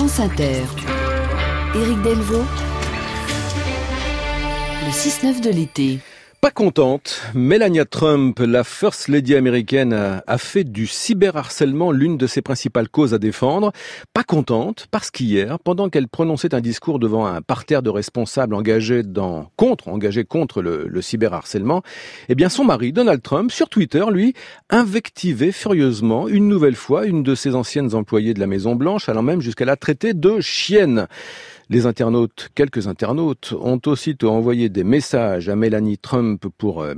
France Inter. Éric Delvaux. Le 6-9 de l'été. Pas contente, Melania Trump, la First Lady américaine, a, fait du cyberharcèlement l'une de ses principales causes à défendre. Pas contente parce qu'hier, pendant qu'elle prononçait un discours devant un parterre de responsables engagés dans, contre, engagés contre le, le cyberharcèlement, eh bien son mari, Donald Trump, sur Twitter, lui, invectivait furieusement une nouvelle fois une de ses anciennes employées de la Maison Blanche, allant même jusqu'à la traiter de chienne. Les internautes, quelques internautes, ont aussitôt envoyé des messages à Mélanie Trump pour euh,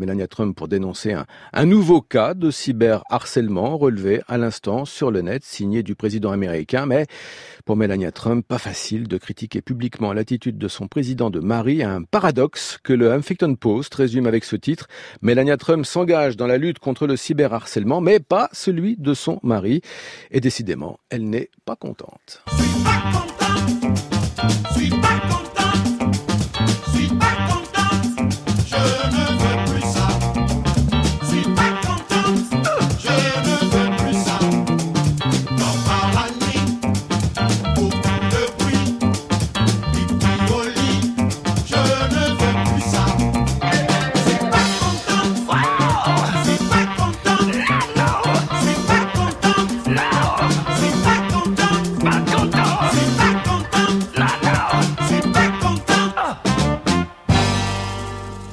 dénoncer un, nouveau cas de cyberharcèlement relevé à l'instant sur le net, signé du président américain. Mais pour Melania Trump, pas facile de critiquer publiquement l'attitude de son président de mari, un paradoxe que le Huffington Post résume avec ce titre. Melania Trump s'engage dans la lutte contre le cyberharcèlement, mais pas celui de son mari. Et décidément, elle n'est pas contente.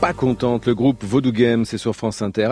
Pas contente. Le groupe Vaudou Game, c'est sur France Inter.